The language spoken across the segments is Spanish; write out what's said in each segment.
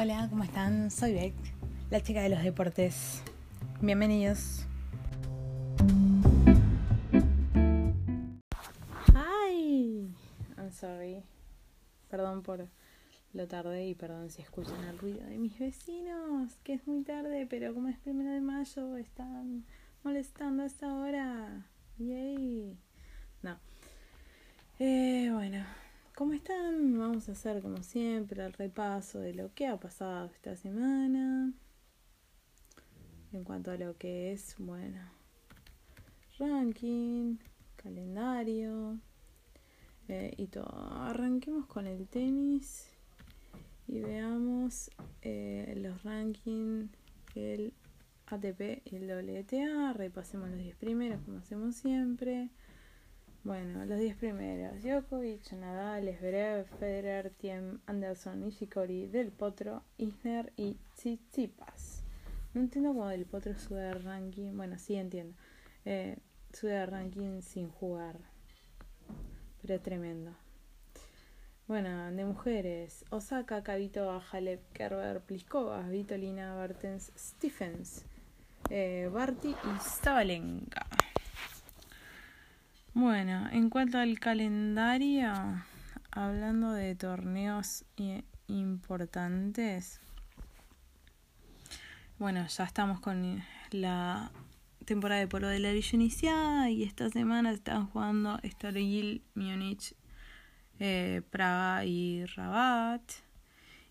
Hola, ¿cómo están? Soy Beck, la chica de los deportes. Bienvenidos. Hi. I'm sorry. Perdón por lo tarde y perdón si escuchan el ruido de mis vecinos, que es muy tarde, pero como es primero de mayo, están molestando a esta hora. Yay. No. Eh, bueno, ¿cómo están? Vamos a hacer como siempre el repaso de lo que ha pasado esta semana. En cuanto a lo que es, bueno, ranking, calendario eh, y todo. Arranquemos con el tenis y veamos eh, los rankings, el ATP y el WTA. Repasemos los 10 primeros como hacemos siempre. Bueno, los 10 primeros: Djokovic, Nadal, Zverev, Federer, Tiem, Anderson, Nishikori, Del Potro, Isner y Tsitsipas. No entiendo cómo Del Potro sube de ranking. Bueno, sí entiendo. Eh, sube de ranking sin jugar. Pero tremendo. Bueno, de mujeres: Osaka, Kavito, Halep, Kerber, Pliskova, Vitolina, Bartens, Stephens, eh, Barty y Sabalenka. Bueno, en cuanto al calendario, hablando de torneos importantes, bueno, ya estamos con la temporada de polo de la Villa iniciada y esta semana están jugando Estoril, Múnich, eh, Praga y Rabat.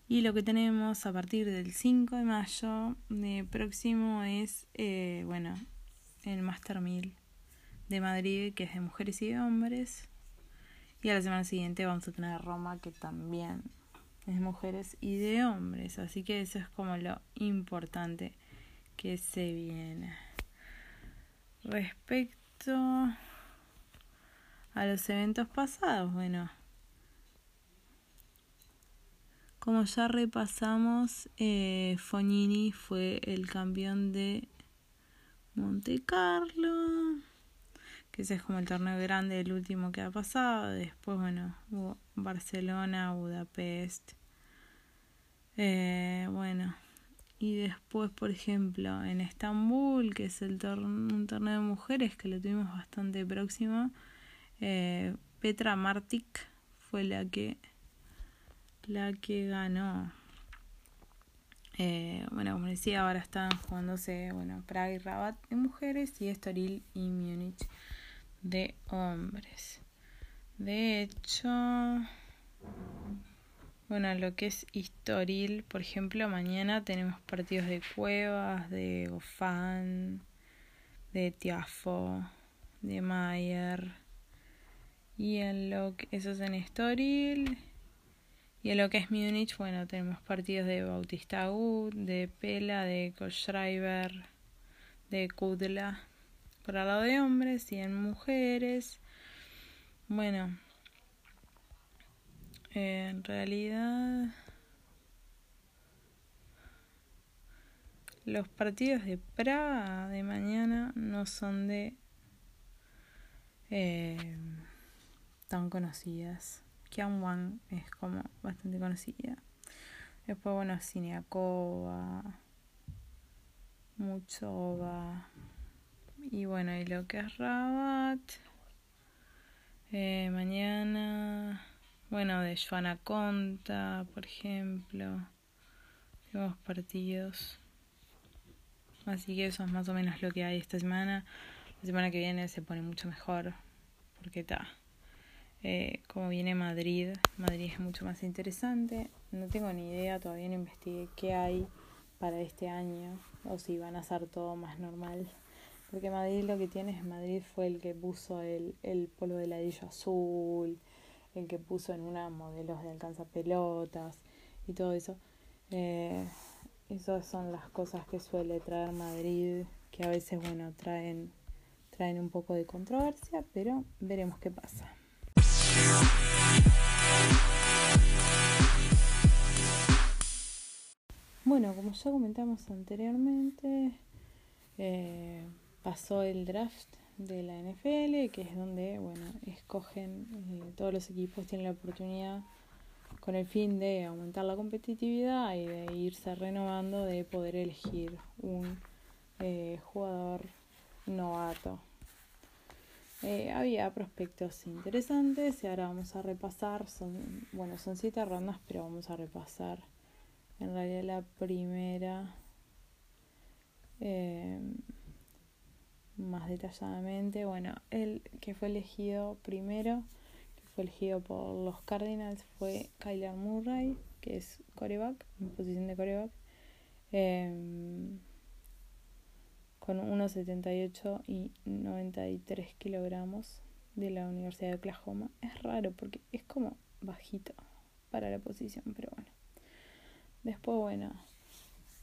Y lo que tenemos a partir del 5 de mayo de próximo es, eh, bueno, el Master 1000 de Madrid, que es de mujeres y de hombres. Y a la semana siguiente vamos a tener Roma, que también es de mujeres y de hombres. Así que eso es como lo importante que se viene. Respecto a los eventos pasados, bueno, como ya repasamos, eh, Fognini fue el campeón de Monte Carlo ese es como el torneo grande, el último que ha pasado. Después, bueno, hubo Barcelona, Budapest. Eh, bueno, y después, por ejemplo, en Estambul, que es el un torneo de mujeres que lo tuvimos bastante próximo, eh, Petra Martic fue la que la que ganó. Eh, bueno, como decía, ahora están jugándose bueno, Praga y Rabat de mujeres y Estoril y Múnich de hombres. De hecho, bueno, lo que es Historil, por ejemplo, mañana tenemos partidos de Cuevas, de Gofán, de Tiafo, de Mayer. Y en lo que eso es en Estoril. Y en lo que es Múnich, bueno, tenemos partidos de Bautista Agut, de Pela, de Kohlschreiber, de Kudla por lado de hombres y en mujeres. Bueno, en realidad los partidos de Praga de mañana no son de eh, tan conocidas. Kian Wang es como bastante conocida. Después, bueno, Cineacova, Muchova. Y bueno, y lo que es Rabat. Eh, mañana. Bueno, de Joana Conta, por ejemplo. Tenemos partidos. Así que eso es más o menos lo que hay esta semana. La semana que viene se pone mucho mejor. Porque está. Eh, como viene Madrid, Madrid es mucho más interesante. No tengo ni idea, todavía no investigué qué hay para este año o si van a ser todo más normal. Porque Madrid lo que tiene es Madrid fue el que puso el, el polvo de ladrillo azul, el que puso en una modelos de alcanzapelotas y todo eso. Eh, esas son las cosas que suele traer Madrid, que a veces, bueno, traen, traen un poco de controversia, pero veremos qué pasa. Bueno, como ya comentamos anteriormente, eh, pasó el draft de la NFL, que es donde, bueno, escogen, eh, todos los equipos tienen la oportunidad con el fin de aumentar la competitividad y de irse renovando, de poder elegir un eh, jugador novato. Eh, había prospectos interesantes y ahora vamos a repasar, son, bueno, son siete rondas, pero vamos a repasar en realidad la primera más detalladamente. Bueno, el que fue elegido primero elegido por los Cardinals fue Kyler Murray, que es coreback, en posición de coreback, em, con 1,78 y 93 kilogramos de la Universidad de Oklahoma. Es raro porque es como bajito para la posición, pero bueno. Después, bueno,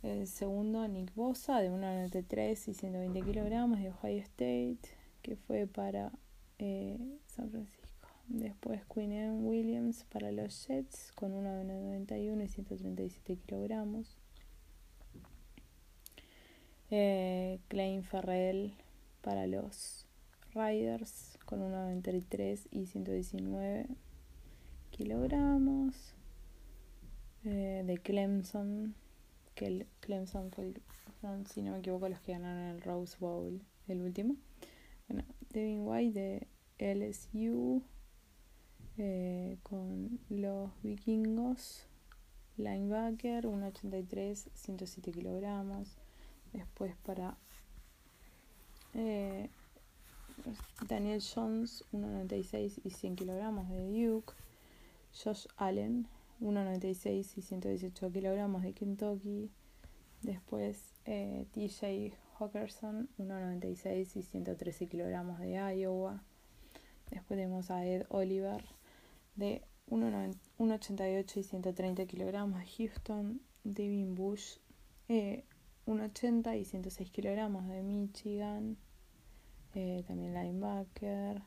el segundo, Nick Bosa, de 1,93 y 120 kilogramos de Ohio State, que fue para eh, San Francisco. Después Queen Williams para los Jets con 1,91 y 137 kilogramos. Eh, Klein Ferrell para los Riders con 1,93 y 119 kilogramos. Eh, de Clemson, que el Clemson si no me equivoco, los que ganaron el Rose Bowl, el último. Bueno, Devin White de LSU eh, con los vikingos. Linebacker, 1,83, 107 kilogramos. Después para eh, Daniel Jones, 1,96 y 100 kilogramos de Duke. Josh Allen, 1,96 y 118 kilogramos de Kentucky. Después eh, TJ Hawkerson, 1,96 y 113 kilogramos de Iowa. Después tenemos a Ed Oliver, de 1,88 y 130 kilogramos de Houston, Devin Bush, eh, 1,80 y 106 kilogramos de Michigan, eh, también linebacker,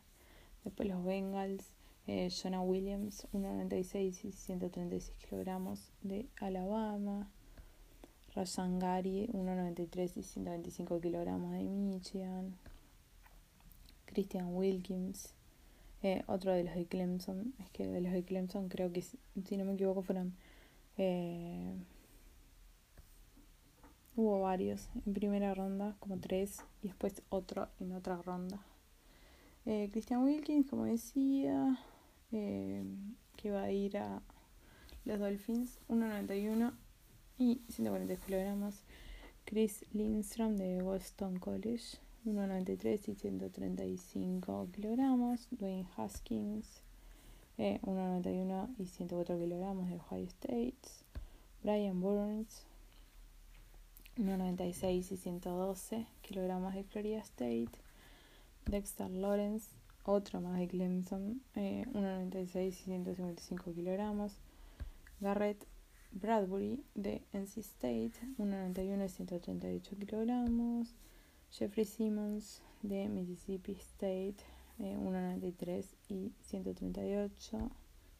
después los Bengals, eh, Jonah Williams, 1,96 y 136 kilogramos de Alabama, Rajan Gary, 1,93 y 125 kilogramos de Michigan, Christian Wilkins, eh, otro de los de Clemson, es que de los de Clemson creo que, si no me equivoco, fueron... Eh, hubo varios. En primera ronda, como tres, y después otro en otra ronda. Eh, Christian Wilkins, como decía, que va a ir a los Dolphins, 1.91 y 140 kilogramos. Chris Lindstrom de Boston College, 1,93 y 135 kilogramos. Dwayne Haskins, 1,91 eh, y 104 kilogramos de Ohio State. Brian Burns, 1,96 y 112 kilogramos de Florida State. Dexter Lawrence, otro más de Clemson, 1,96 eh, y 155 kilogramos. Garrett Bradbury de NC State, 1,91 y 138 kilogramos. Jeffrey Simmons de Mississippi State, 1,93 eh, y 138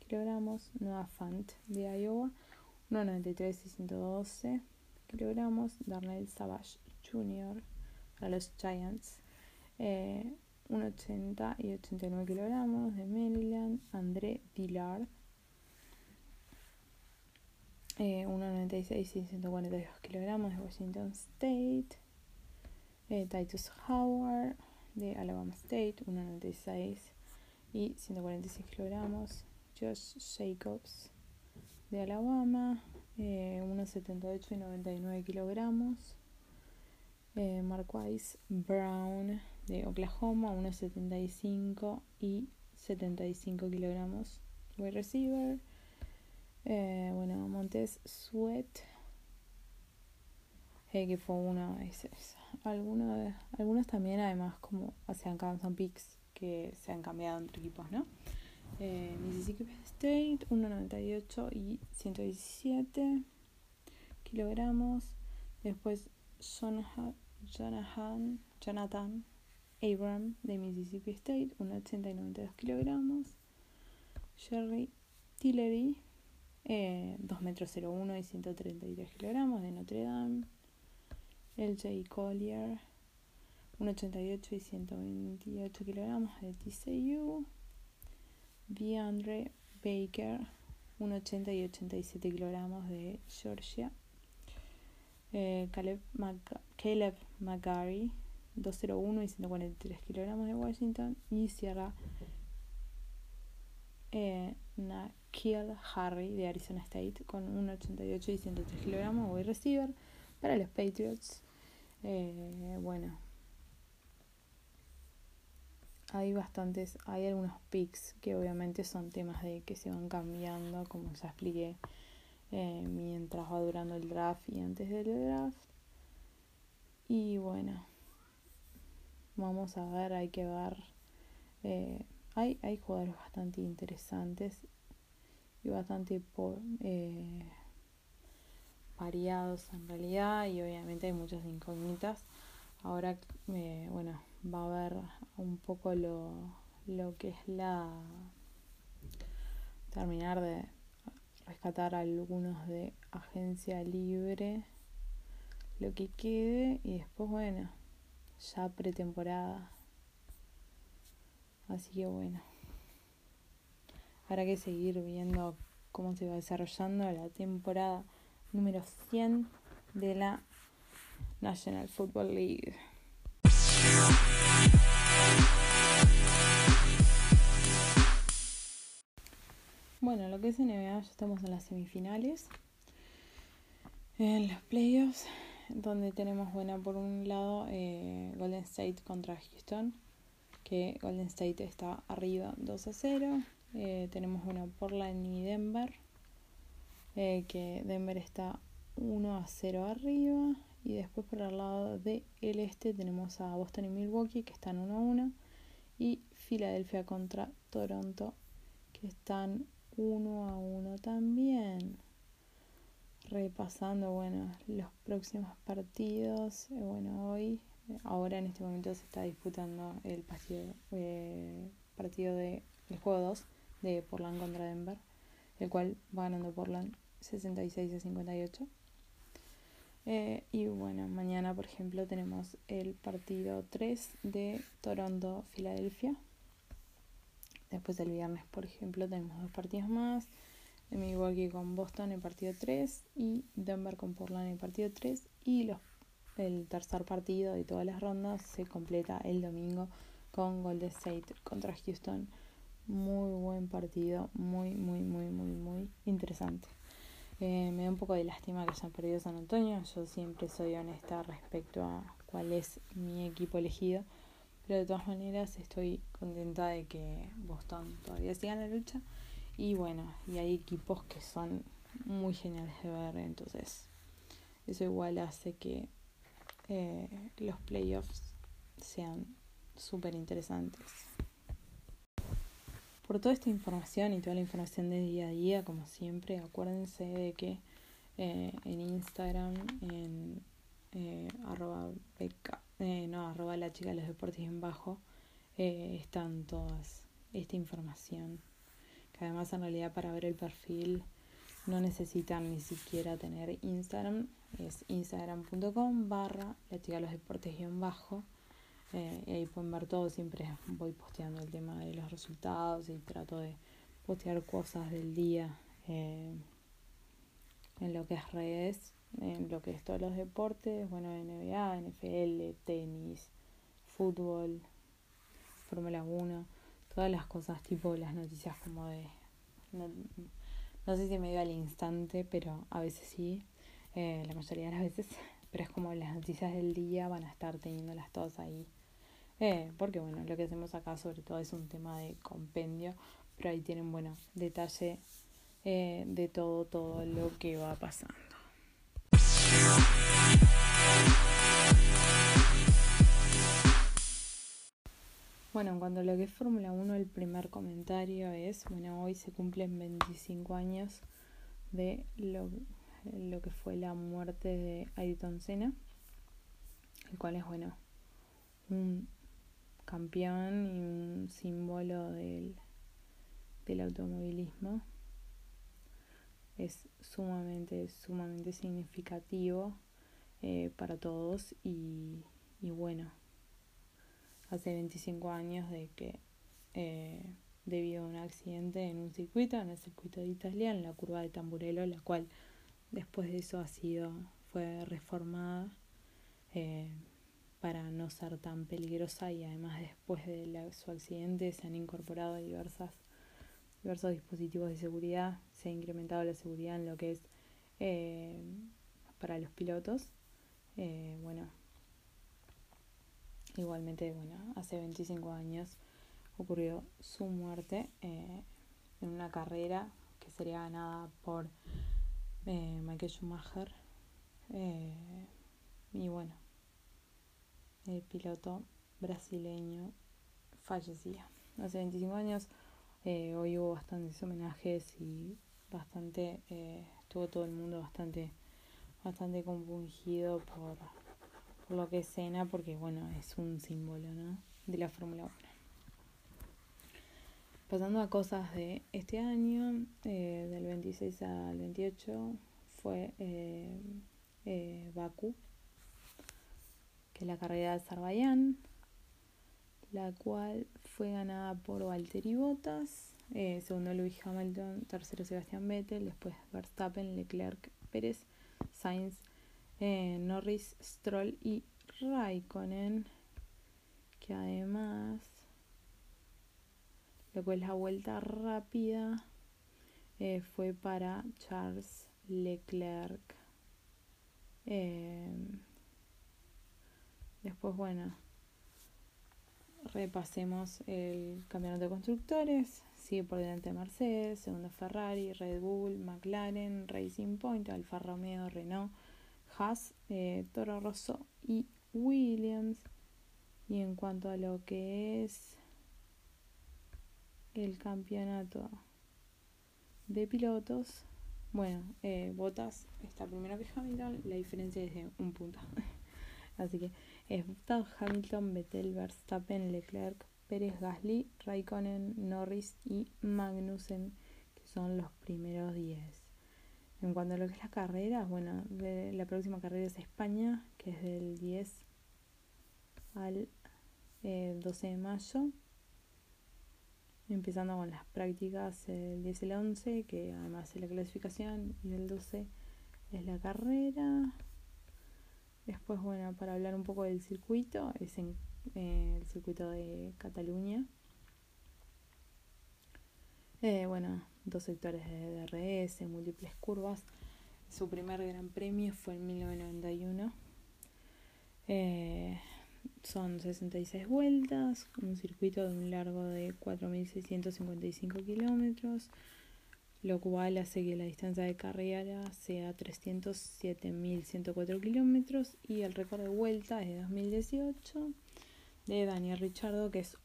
kilogramos. Noah Fant de Iowa, 1,93 y 112 kilogramos. Darnell Savage Jr. para los Giants, 1,80 eh, y 89 kilogramos de Maryland. André Dillard, 1,96 eh, y 142 kilogramos de Washington State. Eh, Titus Howard de Alabama State, 1,96 y 146 kilogramos. Josh Jacobs de Alabama, 1,78 eh, y 99 kilogramos. Eh, Marquise Brown de Oklahoma, 1,75 y 75 kilogramos. Wide receiver. Eh, bueno, Montes Sweat, que fue uno de esos algunos, algunos también además como se han que se han cambiado entre equipos, ¿no? Eh, Mississippi State, 1,98 y 117 kilogramos. Después Jonathan Abram de Mississippi State, 1,80 y 92 kilogramos. Jerry Tillery, eh, 2 metros 01 y 133 kilogramos de Notre Dame. LJ Collier, 1,88 y 128 kilogramos de TCU. DeAndre Baker, 1,80 y 87 kilogramos de Georgia. Eh, Caleb, Caleb McGarry, 201 y 143 kilogramos de Washington. Y cierra eh, Nakil Harry de Arizona State con 1,88 y 103 kilogramos, voy receiver para los Patriots. Eh, bueno, hay bastantes, hay algunos picks que obviamente son temas de que se van cambiando, como ya expliqué, eh, mientras va durando el draft y antes del draft. Y bueno, vamos a ver, hay que ver. Eh, hay, hay jugadores bastante interesantes y bastante eh, variados en realidad y obviamente hay muchas incógnitas. Ahora, bueno, va a ver un poco lo, lo que es la terminar de rescatar algunos de agencia libre lo que quede y después bueno ya pretemporada. Así que bueno. Habrá que seguir viendo cómo se va desarrollando la temporada número 100 de la National Football League. Bueno, lo que es NBA, ya estamos en las semifinales. En los playoffs, donde tenemos, bueno, por un lado, eh, Golden State contra Houston, que Golden State está arriba 2 a 0. Eh, tenemos, bueno, Portland y Denver, eh, que Denver está 1 a 0 arriba. Y después por el lado del este tenemos a Boston y Milwaukee, que están 1 a 1. Y Filadelfia contra Toronto, que están uno a uno también. Repasando, bueno, los próximos partidos. Eh, bueno, hoy, ahora en este momento se está disputando el partido, eh, partido de el juego 2 de Portland contra Denver, el cual va ganando Portland 66 a 58. Eh, y bueno, mañana, por ejemplo, tenemos el partido 3 de Toronto-Filadelfia. Después el viernes, por ejemplo, tenemos dos partidos más. Milwaukee con Boston en partido 3 y Denver con Portland en partido 3. Y los, el tercer partido de todas las rondas se completa el domingo con Golden State contra Houston. Muy buen partido, muy, muy, muy, muy, muy interesante. Eh, me da un poco de lástima que hayan perdido San Antonio. Yo siempre soy honesta respecto a cuál es mi equipo elegido. Pero de todas maneras estoy contenta de que Boston todavía siga en la lucha. Y bueno, y hay equipos que son muy geniales de ver, entonces eso igual hace que eh, los playoffs sean súper interesantes. Por toda esta información y toda la información de día a día, como siempre, acuérdense de que eh, en Instagram, en eh, arroba beca, no, arroba la chica de los deportes en bajo, están todas esta información. Además en realidad para ver el perfil no necesitan ni siquiera tener Instagram, es instagram.com barra la chica de los deportes en bajo. Eh, y ahí pueden ver todo, siempre voy posteando el tema de los resultados y trato de postear cosas del día en lo que es redes en lo que es todos los deportes, bueno, NBA, NFL, tenis, fútbol, Fórmula 1, todas las cosas tipo las noticias como de... No, sé si me dio al instante, pero a veces sí, eh, la mayoría de las veces, pero es como las noticias del día van a estar teniéndolas todas ahí. Eh, porque bueno, lo que hacemos acá sobre todo es un tema de compendio, pero ahí tienen, bueno, detalle eh, de todo, todo lo que va pasando. Bueno, en cuanto a lo que es Fórmula 1, el primer comentario es, bueno, hoy se cumplen 25 años de lo, lo que fue la muerte de Ayrton Senna, el cual es, bueno, un campeón y un símbolo del, del automovilismo. Es sumamente, sumamente significativo eh, para todos y, y, bueno, hace 25 años de que eh, debido a un accidente en un circuito, en el circuito de Italia, en la curva de Tamburello, la cual después de eso ha sido, fue reformada eh, para no ser tan peligrosa y además después de su accidente se han incorporado diversas, diversos dispositivos de seguridad, se ha incrementado la seguridad en lo que es eh, para los pilotos. Eh, bueno, igualmente, bueno, hace 25 años ocurrió su muerte en una carrera que sería ganada por Michael Schumacher. y bueno, el piloto brasileño fallecía. Hace 25 años, eh, hoy hubo bastantes homenajes y bastante, eh, estuvo todo el mundo bastante, bastante compungido por, lo que es Cena, porque bueno, es un símbolo, ¿no? De la Fórmula 1. Pasando a cosas de este año, eh, del 26 al 28, fue Baku, que es la carrera de Azerbaiyán, la cual fue ganada por Valtteri Bottas, eh, segundo Lewis Hamilton, tercero Sebastián Vettel, después Verstappen, Leclerc, Pérez, Sainz, eh, Norris, Stroll y Raikkonen, que además, lo es la vuelta rápida, eh, fue para Charles Leclerc. Eh, Después, bueno, repasemos el campeonato de constructores. Sigue por delante Mercedes, segundo Ferrari, Red Bull, McLaren, Racing Point, Alfa Romeo, Renault, Eh, Toro Rosso y Williams. Y en cuanto a lo que es el campeonato de pilotos, bueno, eh, Botas está primero que Hamilton, la diferencia es de un punto. Así que es Hamilton, Vettel, Verstappen, Leclerc, Pérez, Gasly, Raikkonen, Norris y Magnussen, que son los primeros 10. En cuanto a lo que es la carrera, bueno, la próxima carrera es España, que es del 10 al 12 eh, de mayo. Empezando con las prácticas el 10 y el 11, que además es la clasificación, y el 12 es la carrera. Después, bueno, para hablar un poco del circuito, es en eh, el circuito de Cataluña. Eh, bueno, dos sectores de DRS, múltiples curvas. Su primer gran premio fue en 1991. Eh, son 66 vueltas, un circuito de un largo de 4.655 kilómetros lo cual hace que la distancia de carrera sea 307.104 kilómetros y el récord de vuelta es de 2018 de Daniel Richardo que es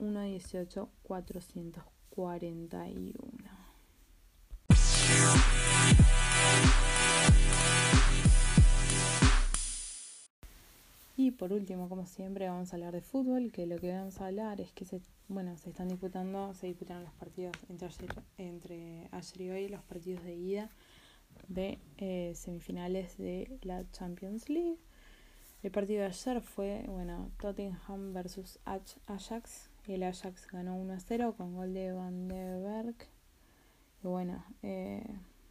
1.18.441. Y por último, como siempre, vamos a hablar de fútbol, que lo que vamos a hablar es que se, bueno, se están disputando, se disputaron los partidos entre ayer, entre ayer y hoy, los partidos de ida de eh, semifinales de la Champions League. El partido de ayer fue, bueno, Tottenham versus Ajax. El Ajax ganó 1 a 0 con gol de Van de Berg. Y bueno, eh,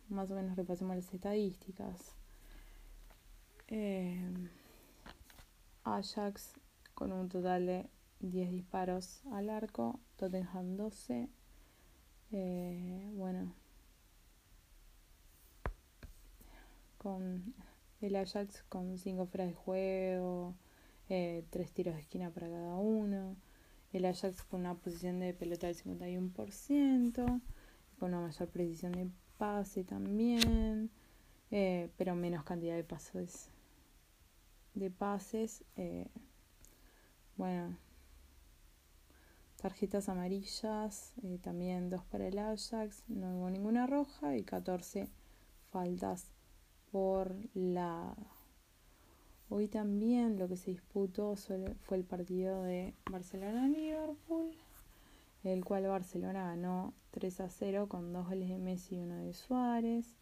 más o menos repasemos las estadísticas. Eh, Ajax con un total de 10 disparos al arco, Tottenham 12. Eh, bueno, con el Ajax con 5 fuera de juego, 3 eh, tiros de esquina para cada uno. El Ajax con una posición de pelota del 51%, con una mayor precisión de pase también, eh, pero menos cantidad de pasos de pases. Eh, bueno, tarjetas amarillas, eh, también dos para el Ajax, no hubo ninguna roja y 14 faltas por la Hoy también lo que se disputó fue el partido de Barcelona-Liverpool, el cual Barcelona ganó 3 a 0 con dos goles de Messi y uno de Suárez.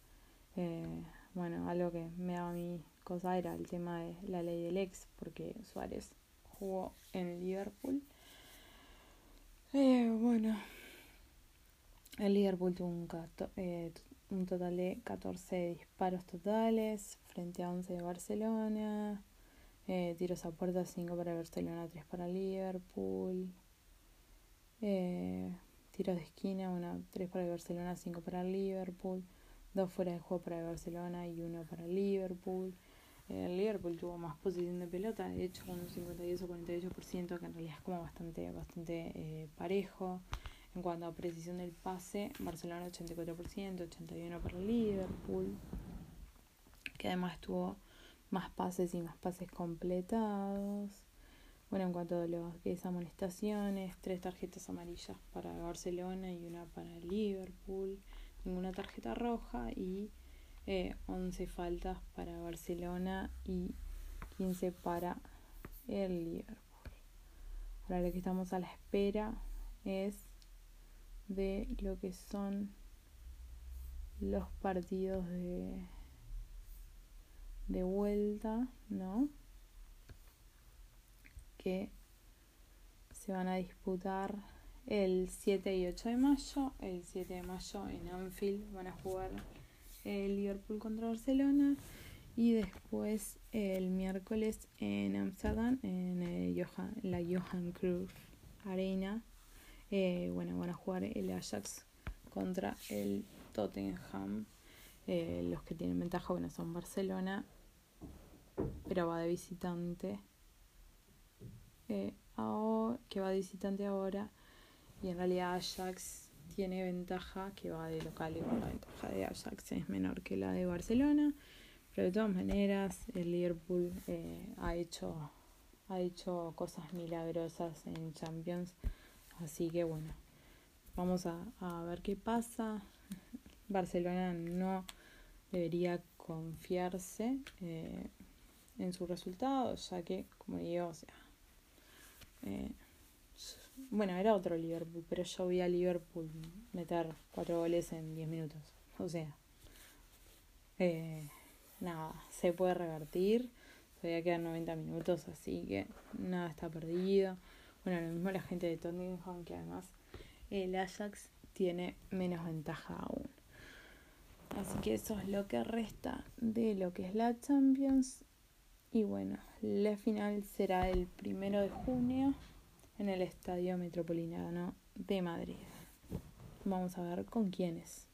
Eh, bueno, algo que me da a mí cosa era el tema de la ley del ex, porque Suárez jugó en Liverpool. Eh, bueno, El Liverpool tuvo un, eh, un total de 14 disparos totales frente a 11 de Barcelona. Eh, tiros a puerta 5 para Barcelona, 3 para Liverpool. Eh, tiros de esquina, bueno, 3 para Barcelona, 5 para Liverpool. 2 fuera de juego para Barcelona y 1 para Liverpool. Eh, el Liverpool tuvo más posición de pelota, de hecho con un 52 o 48%, que en realidad es como bastante, bastante eh, parejo. En cuanto a precisión del pase, Barcelona 84%, 81% para Liverpool, que además tuvo más pases y más pases completados. Bueno, en cuanto a lo que es amonestaciones, tres tarjetas amarillas para Barcelona y una para Liverpool, ninguna tarjeta roja y eh, 11 faltas para Barcelona y 15 para el Liverpool. Ahora lo que estamos a la espera es de lo que son los partidos de de vuelta, ¿no? Que se van a disputar el 7 y 8 de mayo. El 7 de mayo en Anfield van a jugar el Liverpool contra Barcelona. Y después el miércoles en Amsterdam, en, el Johan, la Johan Cruyff Arena. Eh, bueno, van a jugar el Ajax contra el Tottenham. Eh, los que tienen ventaja, bueno, son Barcelona pero va de visitante. Eh, que va de visitante ahora. Y en realidad Ajax tiene ventaja que va de local y la ventaja de Ajax es menor que la de Barcelona. Pero de todas maneras, el Liverpool ha hecho ha hecho cosas milagrosas en Champions. Así que bueno, vamos a, a ver qué pasa. Barcelona no debería confiarse. Eh, en sus resultados, ya que, como digo, o sea, eh, bueno, era otro Liverpool, pero yo vi a Liverpool meter cuatro goles en diez minutos. O sea, eh, nada, se puede revertir. Todavía quedan 90 minutos, así que nada está perdido. Bueno, lo mismo la gente de Tottenham, que además el Ajax tiene menos ventaja aún. Así que eso es lo que resta de lo que es la Champions. Y bueno, la final será el primero de junio en el Estadio Metropolitano de Madrid. Vamos a ver con quiénes.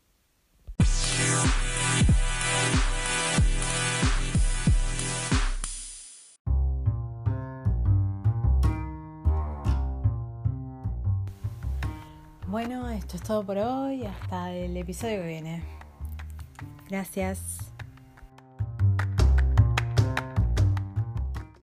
Bueno, esto es todo por hoy. Hasta el episodio que viene. Gracias.